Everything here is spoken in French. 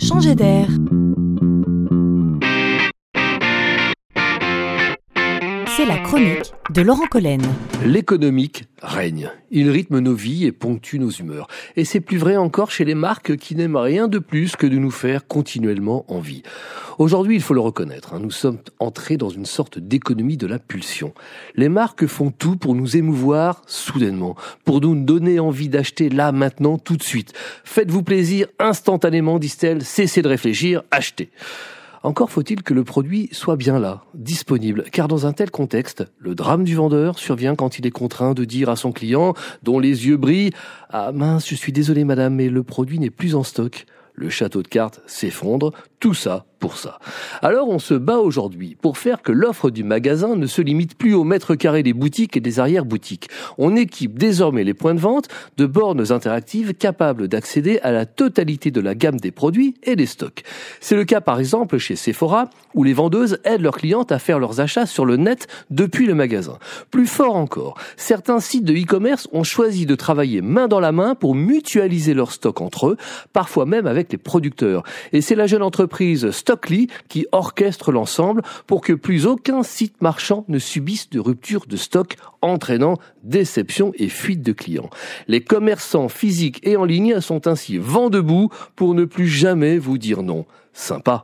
changer d'air. C'est la chronique de Laurent Collen. L'économique règne. Il rythme nos vies et ponctue nos humeurs. Et c'est plus vrai encore chez les marques qui n'aiment rien de plus que de nous faire continuellement envie. Aujourd'hui, il faut le reconnaître, hein, nous sommes entrés dans une sorte d'économie de la pulsion. Les marques font tout pour nous émouvoir soudainement, pour nous donner envie d'acheter là, maintenant, tout de suite. Faites-vous plaisir instantanément, disent-elles, cessez de réfléchir, achetez. Encore faut-il que le produit soit bien là, disponible, car dans un tel contexte, le drame du vendeur survient quand il est contraint de dire à son client, dont les yeux brillent, Ah mince, je suis désolé madame, mais le produit n'est plus en stock. Le château de cartes s'effondre, tout ça pour ça. Alors on se bat aujourd'hui pour faire que l'offre du magasin ne se limite plus au mètre carré des boutiques et des arrière-boutiques. On équipe désormais les points de vente de bornes interactives capables d'accéder à la totalité de la gamme des produits et des stocks. C'est le cas par exemple chez Sephora où les vendeuses aident leurs clientes à faire leurs achats sur le net depuis le magasin. Plus fort encore, certains sites de e-commerce ont choisi de travailler main dans la main pour mutualiser leurs stocks entre eux, parfois même avec les producteurs. Et c'est la jeune entreprise Stockly qui orchestre l'ensemble pour que plus aucun site marchand ne subisse de rupture de stock entraînant déception et fuite de clients. Les commerçants physiques et en ligne sont ainsi vent debout pour ne plus jamais vous dire non. Sympa.